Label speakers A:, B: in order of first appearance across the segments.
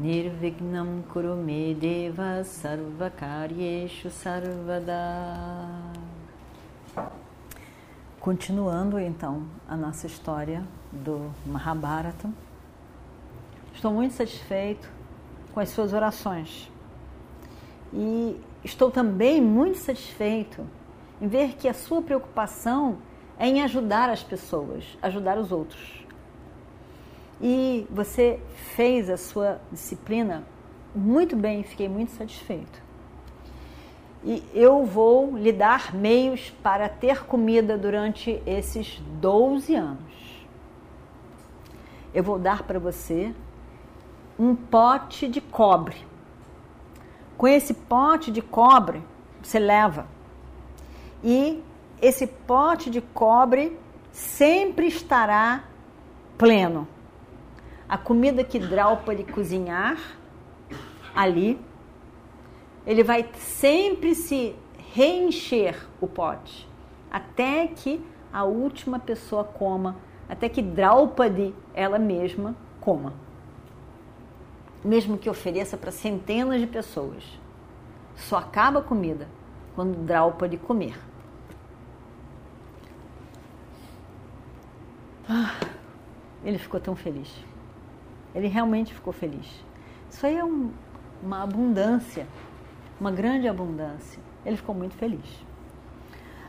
A: Nirvignam Kurume Deva Sarvakaryeshu Sarvada Continuando então a nossa história do Mahabharata, estou muito satisfeito com as suas orações e estou também muito satisfeito em ver que a sua preocupação é em ajudar as pessoas, ajudar os outros. E você fez a sua disciplina muito bem, fiquei muito satisfeito e eu vou lhe dar meios para ter comida durante esses 12 anos. Eu vou dar para você um pote de cobre. Com esse pote de cobre, você leva. E esse pote de cobre sempre estará pleno. A comida que Draupadi cozinhar ali ele vai sempre se reencher o pote até que a última pessoa coma, até que Draupadi ela mesma coma. Mesmo que ofereça para centenas de pessoas. Só acaba a comida quando Draupadi comer. Ah, ele ficou tão feliz. Ele realmente ficou feliz. Isso aí é um, uma abundância uma grande abundância. Ele ficou muito feliz.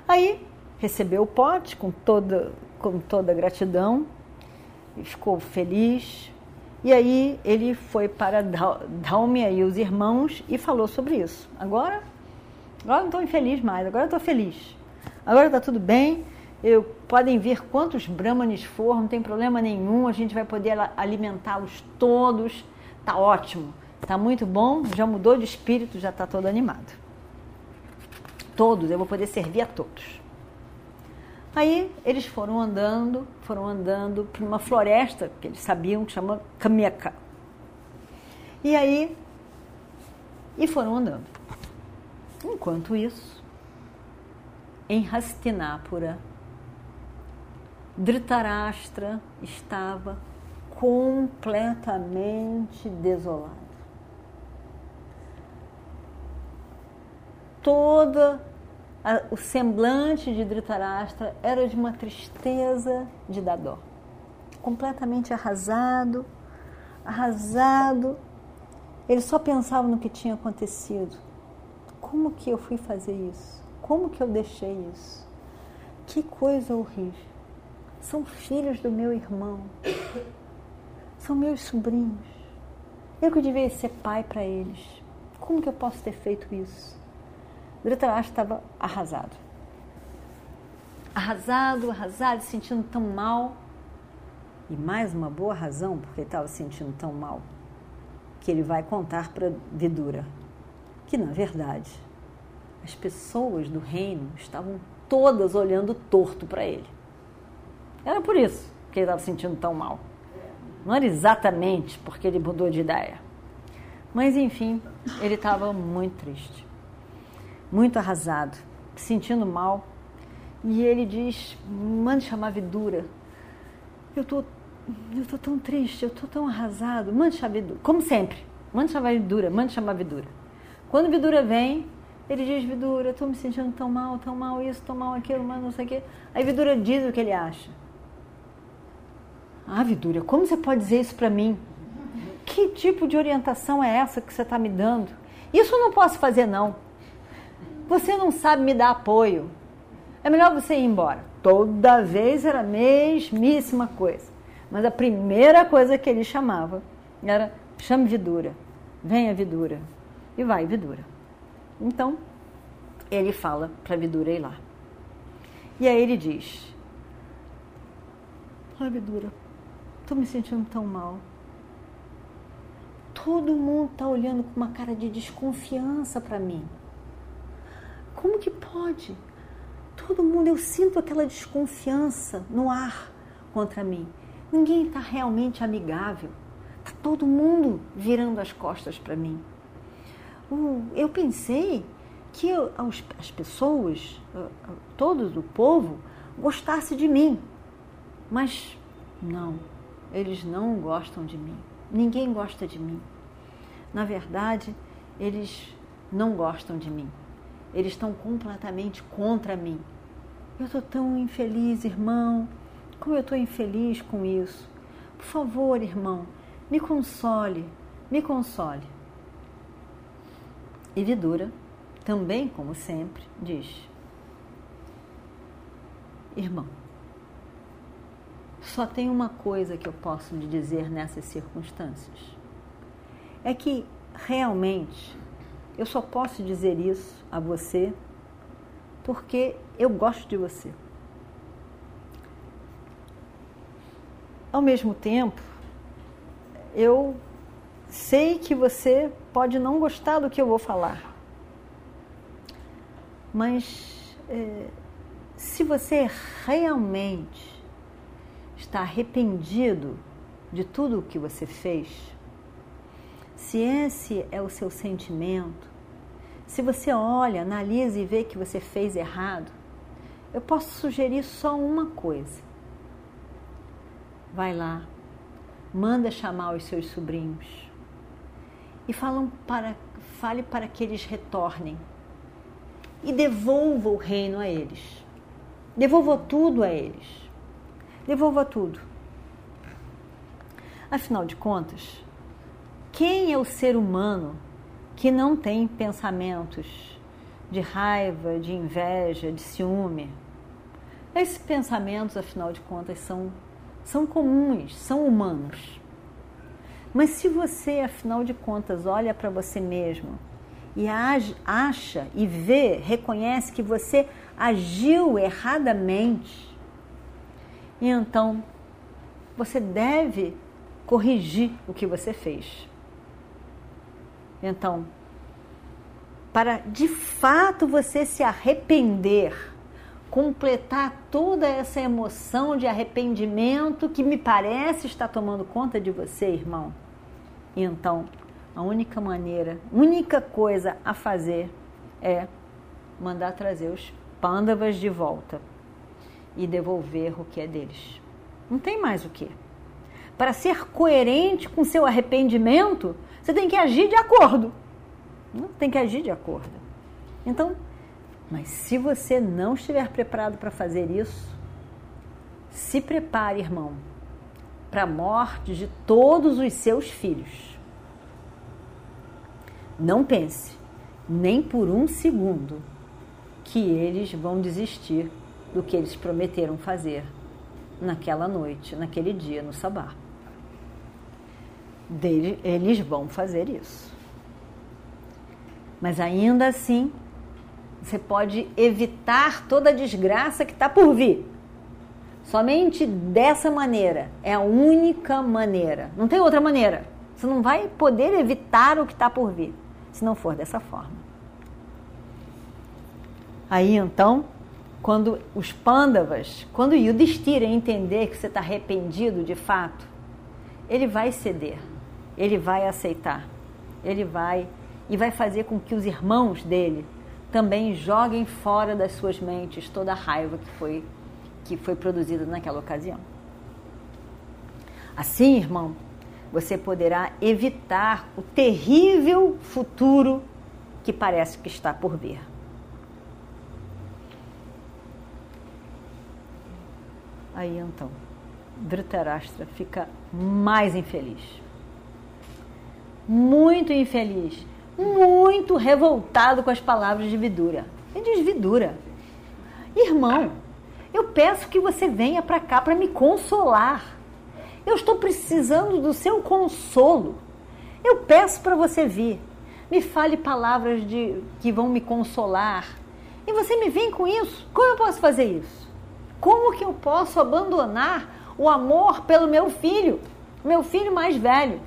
A: Aí recebeu o pote com toda, com toda gratidão, ficou feliz. E aí ele foi para Dalmia e os irmãos e falou sobre isso. Agora, agora não estou infeliz mais, agora estou feliz. Agora está tudo bem, eu, podem vir quantos brahmanes for, não tem problema nenhum, a gente vai poder alimentá-los todos, tá ótimo. Tá muito bom, já mudou de espírito, já está todo animado. Todos, eu vou poder servir a todos. Aí eles foram andando, foram andando para uma floresta que eles sabiam que chama Kamyaka. E aí, e foram andando. Enquanto isso, em Hastinapura, Dhritarashtra estava completamente desolado. toda a, o semblante de Dhritarashtra era de uma tristeza de dar dó. Completamente arrasado, arrasado. Ele só pensava no que tinha acontecido. Como que eu fui fazer isso? Como que eu deixei isso? Que coisa horrível. São filhos do meu irmão. São meus sobrinhos. Eu que devia ser pai para eles. Como que eu posso ter feito isso? Dhritarashtra estava arrasado. Arrasado, arrasado, sentindo tão mal. E mais uma boa razão porque ele estava sentindo tão mal, que ele vai contar para Vidura que, na verdade, as pessoas do reino estavam todas olhando torto para ele. Era por isso que ele estava sentindo tão mal. Não era exatamente porque ele mudou de ideia. Mas, enfim, ele estava muito triste muito arrasado, sentindo mal. E ele diz: mande chamar Vidura. Eu tô, eu tô tão triste, eu tô tão arrasado. Mande chamar Vidura. Como sempre, mande chamar Vidura, mande chamar Vidura. Quando Vidura vem, ele diz: Vidura, eu tô me sentindo tão mal, tão mal isso, tão mal aquilo, mas não sei o quê. Aí Vidura diz o que ele acha. Ah, Vidura, como você pode dizer isso para mim? Que tipo de orientação é essa que você está me dando? Isso eu não posso fazer, não. Você não sabe me dar apoio. É melhor você ir embora. Toda vez era a mesmíssima coisa. Mas a primeira coisa que ele chamava era: chame Vidura, venha Vidura. E vai Vidura. Então, ele fala para Vidura ir lá. E aí ele diz: Olha, Vidura, estou me sentindo tão mal. todo mundo está olhando com uma cara de desconfiança para mim. Como que pode? Todo mundo, eu sinto aquela desconfiança no ar contra mim. Ninguém está realmente amigável. Está todo mundo virando as costas para mim. Eu pensei que as pessoas, todos o povo, gostasse de mim. Mas não, eles não gostam de mim. Ninguém gosta de mim. Na verdade, eles não gostam de mim. Eles estão completamente contra mim. Eu estou tão infeliz, irmão. Como eu estou infeliz com isso. Por favor, irmão, me console, me console. E Vidura, também como sempre, diz: Irmão, só tem uma coisa que eu posso lhe dizer nessas circunstâncias. É que realmente eu só posso dizer isso a você porque eu gosto de você. Ao mesmo tempo, eu sei que você pode não gostar do que eu vou falar, mas é, se você realmente está arrependido de tudo o que você fez, se esse é o seu sentimento, se você olha, analisa e vê que você fez errado, eu posso sugerir só uma coisa. Vai lá, manda chamar os seus sobrinhos e falam para, fale para que eles retornem e devolva o reino a eles. Devolva tudo a eles. Devolva tudo. Afinal de contas, quem é o ser humano que não tem pensamentos de raiva, de inveja, de ciúme? Esses pensamentos, afinal de contas, são, são comuns, são humanos. Mas se você, afinal de contas, olha para você mesmo e acha e vê, reconhece que você agiu erradamente, e então você deve corrigir o que você fez. Então, para de fato você se arrepender, completar toda essa emoção de arrependimento que me parece estar tomando conta de você, irmão. E então, a única maneira, única coisa a fazer é mandar trazer os pândavas de volta e devolver o que é deles. Não tem mais o que. Para ser coerente com seu arrependimento, você tem que agir de acordo. Tem que agir de acordo. Então, mas se você não estiver preparado para fazer isso, se prepare, irmão, para a morte de todos os seus filhos. Não pense, nem por um segundo, que eles vão desistir do que eles prometeram fazer naquela noite, naquele dia, no sabá. eles vão fazer isso. Mas ainda assim, você pode evitar toda a desgraça que está por vir. Somente dessa maneira. É a única maneira. Não tem outra maneira. Você não vai poder evitar o que está por vir, se não for dessa forma. Aí então, quando os pândavas, quando Yudhishthira entender que você está arrependido de fato, ele vai ceder, ele vai aceitar, ele vai e vai fazer com que os irmãos dele também joguem fora das suas mentes toda a raiva que foi que foi produzida naquela ocasião. Assim, irmão, você poderá evitar o terrível futuro que parece que está por vir. Aí então, Dhritarashtra fica mais infeliz. Muito infeliz. Muito revoltado com as palavras de Vidura. Ele diz: Vidura, irmão, eu peço que você venha para cá para me consolar. Eu estou precisando do seu consolo. Eu peço para você vir. Me fale palavras de que vão me consolar. E você me vem com isso? Como eu posso fazer isso? Como que eu posso abandonar o amor pelo meu filho, meu filho mais velho?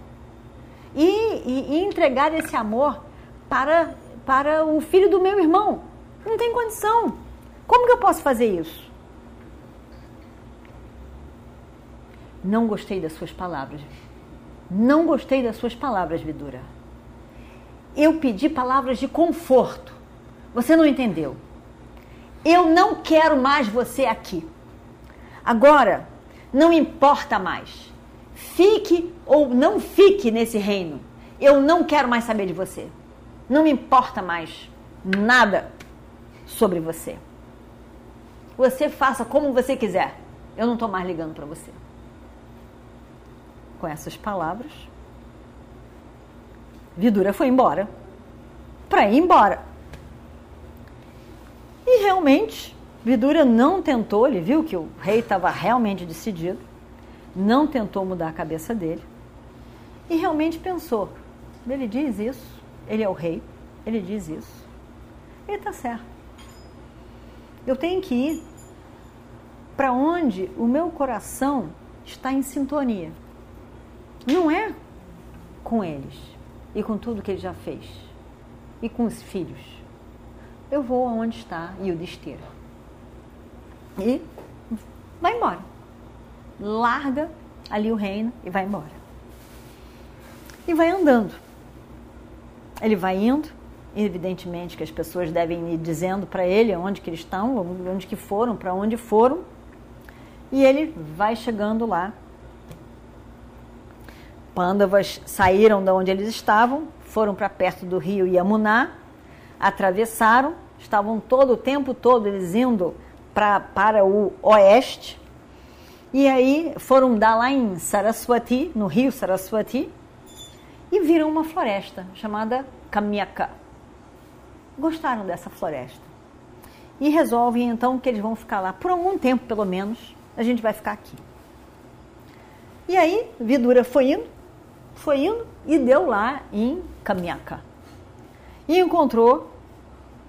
A: E e, e entregar esse amor para, para o filho do meu irmão. Não tem condição. Como que eu posso fazer isso? Não gostei das suas palavras. Não gostei das suas palavras, Vidura. Eu pedi palavras de conforto. Você não entendeu. Eu não quero mais você aqui. Agora, não importa mais. Fique ou não fique nesse reino. Eu não quero mais saber de você. Não me importa mais nada sobre você. Você faça como você quiser. Eu não estou mais ligando para você. Com essas palavras, Vidura foi embora. Para ir embora. E realmente, Vidura não tentou, ele viu que o rei estava realmente decidido, não tentou mudar a cabeça dele. E realmente pensou: ele diz isso, ele é o rei, ele diz isso. Ele está certo. Eu tenho que ir para onde o meu coração está em sintonia. Não é com eles e com tudo que ele já fez e com os filhos. Eu vou aonde está o desteira. E vai embora. Larga ali o reino e vai embora. E vai andando. Ele vai indo, evidentemente que as pessoas devem ir dizendo para ele onde que eles estão, onde que foram, para onde foram. E ele vai chegando lá. Pândavas saíram de onde eles estavam, foram para perto do rio Yamuná, atravessaram, estavam todo o tempo todo eles indo pra, para o oeste. E aí foram dar lá em Saraswati, no rio Saraswati, e viram uma floresta chamada Kamyaka. Gostaram dessa floresta. E resolvem então que eles vão ficar lá por algum tempo, pelo menos. A gente vai ficar aqui. E aí, Vidura foi indo, foi indo e deu lá em Kamyaka. E encontrou,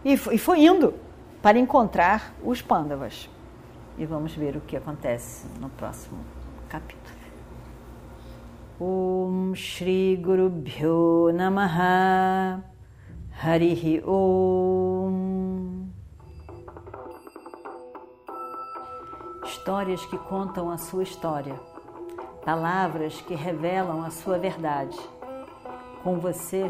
A: e foi, indo para encontrar os pândavas. E vamos ver o que acontece no próximo capítulo. Om Shri Guru Bhyo Namaha Harihi Om Histórias que contam a sua história, palavras que revelam a sua verdade. Com você,